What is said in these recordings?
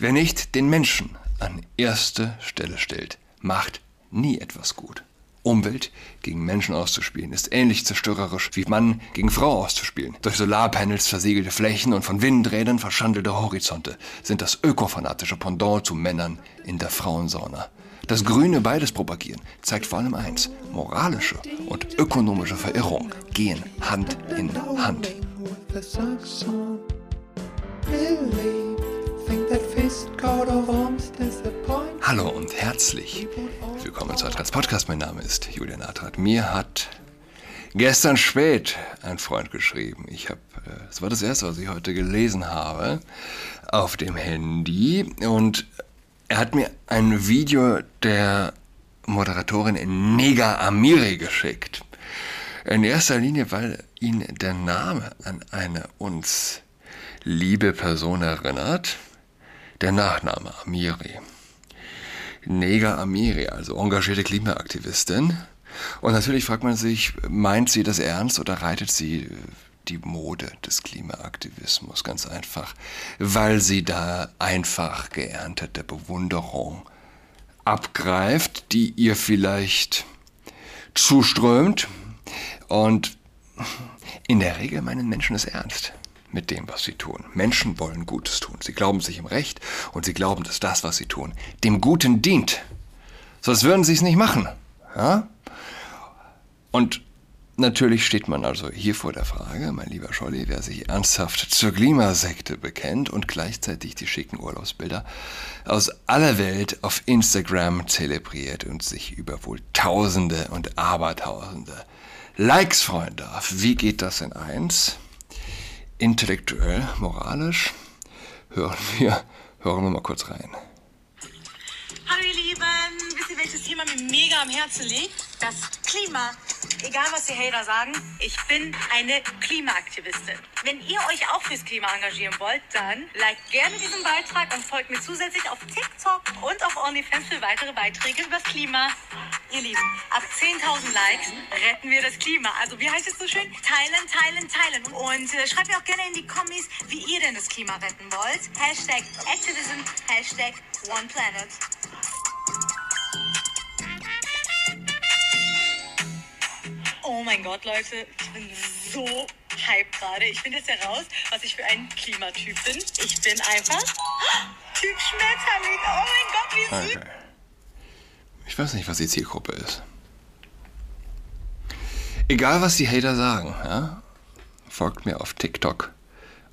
Wer nicht den Menschen an erste Stelle stellt, macht nie etwas gut. Umwelt gegen Menschen auszuspielen ist ähnlich zerstörerisch wie Mann gegen Frau auszuspielen. Durch Solarpanels versiegelte Flächen und von Windrädern verschandelte Horizonte sind das ökofanatische Pendant zu Männern in der Frauensauna. Das Grüne beides propagieren zeigt vor allem eins. Moralische und ökonomische Verirrung gehen Hand in Hand. Hallo und herzlich willkommen zu Adrats Podcast. Mein Name ist Julian Adrat. Mir hat gestern spät ein Freund geschrieben. Ich habe, äh, es war das erste, was ich heute gelesen habe, auf dem Handy. Und er hat mir ein Video der Moderatorin Nega Amiri geschickt. In erster Linie, weil ihn der Name an eine uns liebe Person erinnert der Nachname Amiri. Nega Amiri, also engagierte Klimaaktivistin. Und natürlich fragt man sich, meint sie das ernst oder reitet sie die Mode des Klimaaktivismus ganz einfach, weil sie da einfach geerntete Bewunderung abgreift, die ihr vielleicht zuströmt. Und in der Regel meinen Menschen es ernst mit dem, was sie tun. Menschen wollen Gutes tun. Sie glauben sich im Recht und sie glauben, dass das, was sie tun, dem Guten dient. Sonst würden sie es nicht machen. Ja? Und natürlich steht man also hier vor der Frage, mein lieber Scholli, wer sich ernsthaft zur Klimasekte bekennt und gleichzeitig die schicken Urlaubsbilder aus aller Welt auf Instagram zelebriert und sich über wohl Tausende und Abertausende Likes freuen darf. Wie geht das in eins? Intellektuell, moralisch. Hören wir, hören wir mal kurz rein. Hallo ihr Lieben, wisst ihr, welches Thema mir mega am Herzen liegt? Das Klima. Egal, was die Hater sagen, ich bin eine Klimaaktivistin. Wenn ihr euch auch fürs Klima engagieren wollt, dann liked gerne diesen Beitrag und folgt mir zusätzlich auf TikTok und auf OnlyFans für weitere Beiträge übers Klima. Ihr Lieben, ab 10.000 Likes retten wir das Klima. Also wie heißt es so schön? Teilen, teilen, teilen. Und äh, schreibt mir auch gerne in die Kommis, wie ihr denn das Klima retten wollt. Hashtag Activism, Hashtag OnePlanet. Oh mein Gott, Leute, ich bin so hype gerade. Ich finde jetzt heraus, was ich für ein Klimatyp bin. Ich bin einfach Typ Schmetterling. Oh mein Gott, wie süß. Okay. Ich weiß nicht, was die Zielgruppe ist. Egal, was die Hater sagen, ja? folgt mir auf TikTok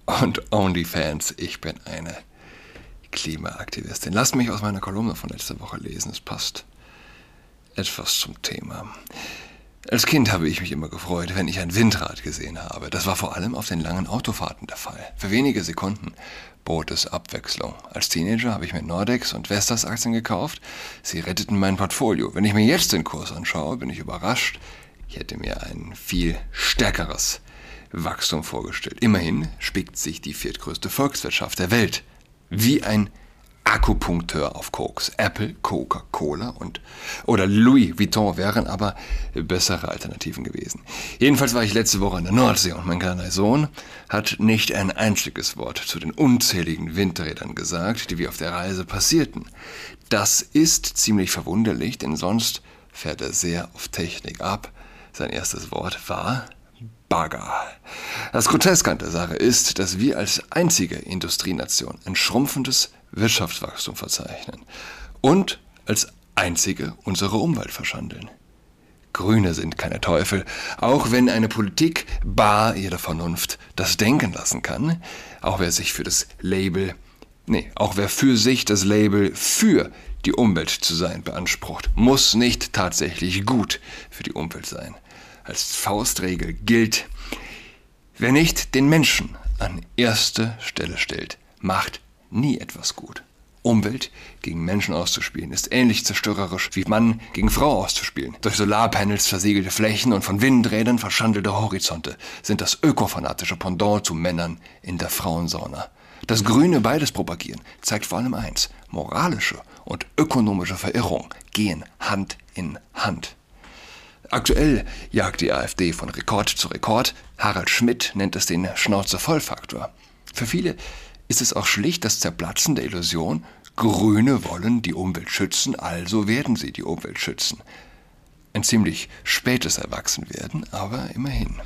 und OnlyFans. Ich bin eine Klimaaktivistin. Lasst mich aus meiner Kolumne von letzter Woche lesen. Es passt etwas zum Thema. Als Kind habe ich mich immer gefreut, wenn ich ein Windrad gesehen habe. Das war vor allem auf den langen Autofahrten der Fall. Für wenige Sekunden bot es Abwechslung. Als Teenager habe ich mir Nordex und Vestas Aktien gekauft. Sie retteten mein Portfolio. Wenn ich mir jetzt den Kurs anschaue, bin ich überrascht. Ich hätte mir ein viel stärkeres Wachstum vorgestellt. Immerhin spickt sich die viertgrößte Volkswirtschaft der Welt wie ein Akupunkteur auf Koks. Apple, Coca-Cola und oder Louis Vuitton wären aber bessere Alternativen gewesen. Jedenfalls war ich letzte Woche in der Nordsee und mein kleiner Sohn hat nicht ein einziges Wort zu den unzähligen Windrädern gesagt, die wir auf der Reise passierten. Das ist ziemlich verwunderlich, denn sonst fährt er sehr auf Technik ab. Sein erstes Wort war Bagger. Das Groteske an der Sache ist, dass wir als einzige Industrienation ein schrumpfendes Wirtschaftswachstum verzeichnen und als einzige unsere Umwelt verschandeln. Grüne sind keine Teufel, auch wenn eine Politik bar ihrer Vernunft das denken lassen kann, auch wer sich für das Label, nee, auch wer für sich das Label für die Umwelt zu sein beansprucht, muss nicht tatsächlich gut für die Umwelt sein. Als Faustregel gilt, wer nicht den Menschen an erste Stelle stellt, macht nie etwas gut. Umwelt gegen Menschen auszuspielen ist ähnlich zerstörerisch wie Mann gegen Frau auszuspielen. Durch Solarpanels versiegelte Flächen und von Windrädern verschandelte Horizonte sind das ökofanatische Pendant zu Männern in der Frauensauna. Das Grüne beides propagieren zeigt vor allem eins. Moralische und ökonomische Verirrung gehen Hand in Hand. Aktuell jagt die AfD von Rekord zu Rekord. Harald Schmidt nennt es den Schnauze-Voll-Faktor. Für viele ist es auch schlicht das Zerplatzen der Illusion, Grüne wollen die Umwelt schützen, also werden sie die Umwelt schützen. Ein ziemlich spätes Erwachsenwerden, aber immerhin.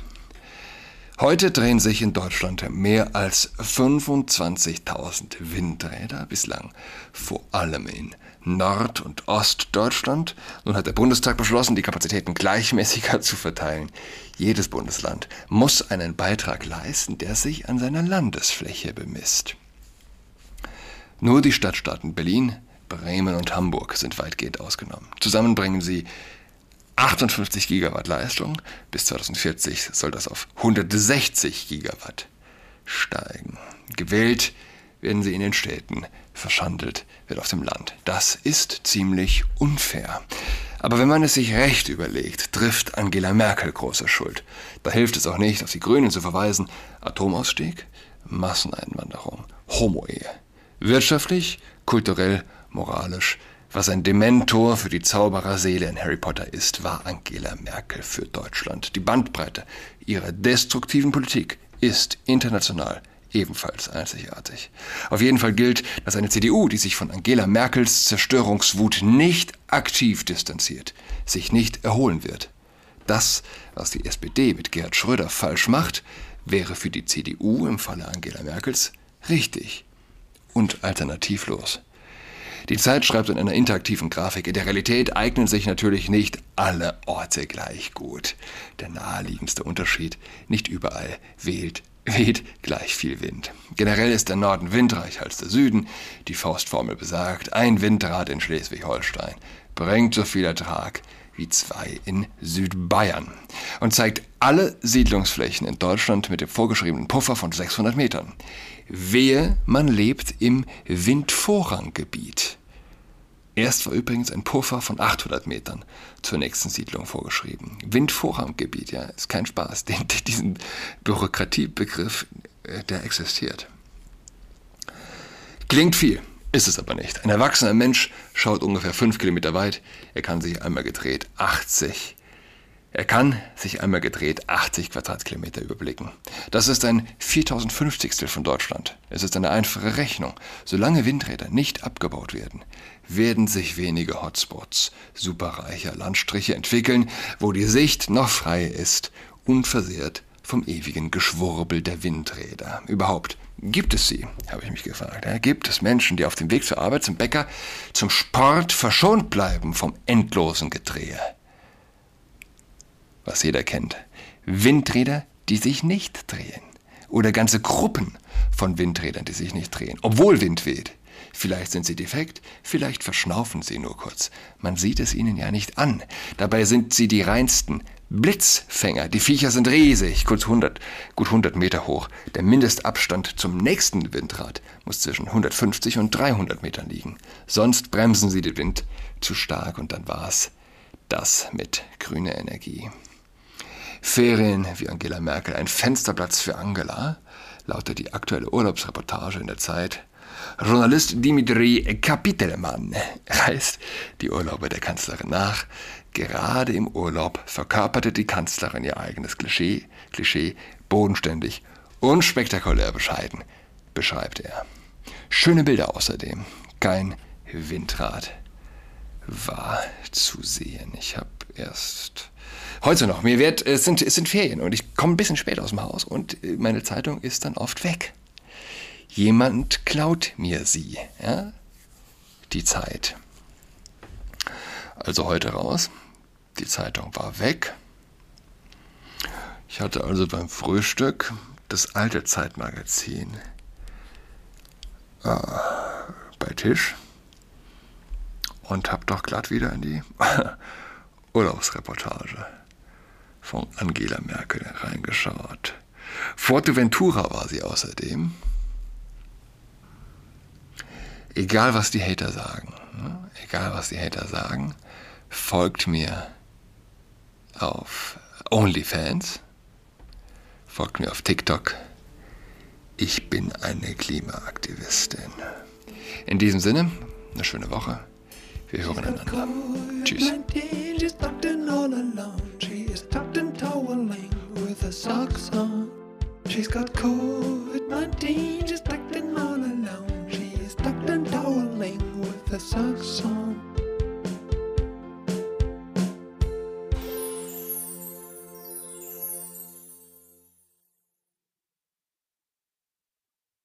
Heute drehen sich in Deutschland mehr als 25.000 Windräder bislang, vor allem in Nord- und Ostdeutschland. Nun hat der Bundestag beschlossen, die Kapazitäten gleichmäßiger zu verteilen. Jedes Bundesland muss einen Beitrag leisten, der sich an seiner Landesfläche bemisst. Nur die Stadtstaaten Berlin, Bremen und Hamburg sind weitgehend ausgenommen. Zusammen bringen sie 58 Gigawatt Leistung. Bis 2040 soll das auf 160 Gigawatt steigen. Gewählt werden sie in den Städten, verschandelt wird auf dem Land. Das ist ziemlich unfair. Aber wenn man es sich recht überlegt, trifft Angela Merkel große Schuld. Da hilft es auch nicht, auf die Grünen zu verweisen. Atomausstieg, Masseneinwanderung, Homo-Ehe. Wirtschaftlich, kulturell, moralisch. Was ein Dementor für die Zaubererseele in Harry Potter ist, war Angela Merkel für Deutschland. Die Bandbreite ihrer destruktiven Politik ist international ebenfalls einzigartig. Auf jeden Fall gilt, dass eine CDU, die sich von Angela Merkels Zerstörungswut nicht aktiv distanziert, sich nicht erholen wird. Das, was die SPD mit Gerhard Schröder falsch macht, wäre für die CDU im Falle Angela Merkels richtig und alternativlos. Die Zeit schreibt in einer interaktiven Grafik, in der Realität eignen sich natürlich nicht alle Orte gleich gut. Der naheliegendste Unterschied, nicht überall wählt weht gleich viel Wind. Generell ist der Norden windreicher als der Süden. Die Faustformel besagt, ein Windrad in Schleswig-Holstein bringt so viel Ertrag wie zwei in Südbayern und zeigt alle Siedlungsflächen in Deutschland mit dem vorgeschriebenen Puffer von 600 Metern. Wehe, man lebt im Windvorranggebiet. Erst war übrigens ein Puffer von 800 Metern zur nächsten Siedlung vorgeschrieben. Windvorranggebiet, ja, ist kein Spaß. Den, diesen Bürokratiebegriff, äh, der existiert. Klingt viel, ist es aber nicht. Ein erwachsener Mensch schaut ungefähr 5 Kilometer weit. Er kann sich einmal gedreht 80 er kann sich einmal gedreht 80 Quadratkilometer überblicken. Das ist ein 4050 von Deutschland. Es ist eine einfache Rechnung. Solange Windräder nicht abgebaut werden, werden sich wenige Hotspots superreicher Landstriche entwickeln, wo die Sicht noch frei ist, unversehrt vom ewigen Geschwurbel der Windräder. Überhaupt gibt es sie, habe ich mich gefragt. Gibt es Menschen, die auf dem Weg zur Arbeit, zum Bäcker, zum Sport verschont bleiben vom endlosen Gedrehe? Was jeder kennt. Windräder, die sich nicht drehen. Oder ganze Gruppen von Windrädern, die sich nicht drehen, obwohl Wind weht. Vielleicht sind sie defekt, vielleicht verschnaufen sie nur kurz. Man sieht es ihnen ja nicht an. Dabei sind sie die reinsten Blitzfänger. Die Viecher sind riesig, gut 100, gut 100 Meter hoch. Der Mindestabstand zum nächsten Windrad muss zwischen 150 und 300 Metern liegen. Sonst bremsen sie den Wind zu stark und dann war's das mit grüner Energie. Ferien wie Angela Merkel, ein Fensterplatz für Angela, lautet die aktuelle Urlaubsreportage in der Zeit. Journalist Dimitri Kapitelmann reist die Urlaube der Kanzlerin nach. Gerade im Urlaub verkörperte die Kanzlerin ihr eigenes Klischee, Klischee bodenständig und spektakulär bescheiden, beschreibt er. Schöne Bilder außerdem. Kein Windrad war zu sehen. Ich habe erst heute noch. Mir wird, es sind, es sind Ferien und ich komme ein bisschen spät aus dem Haus und äh, meine Zeitung ist dann oft weg. Jemand klaut mir sie, ja? Die Zeit. Also heute raus. Die Zeitung war weg. Ich hatte also beim Frühstück das alte Zeitmagazin äh, bei Tisch und habe doch glatt wieder in die Urlaubsreportage von Angela Merkel reingeschaut. Forteventura war sie außerdem. Egal was die Hater sagen, ne? egal was die Hater sagen, folgt mir auf OnlyFans, folgt mir auf TikTok. Ich bin eine Klimaaktivistin. In diesem Sinne, eine schöne Woche. Vi hör tucked in all alone. She's got COVID-19, she's tucked in all alone. She's tucked in toweling with a socks on.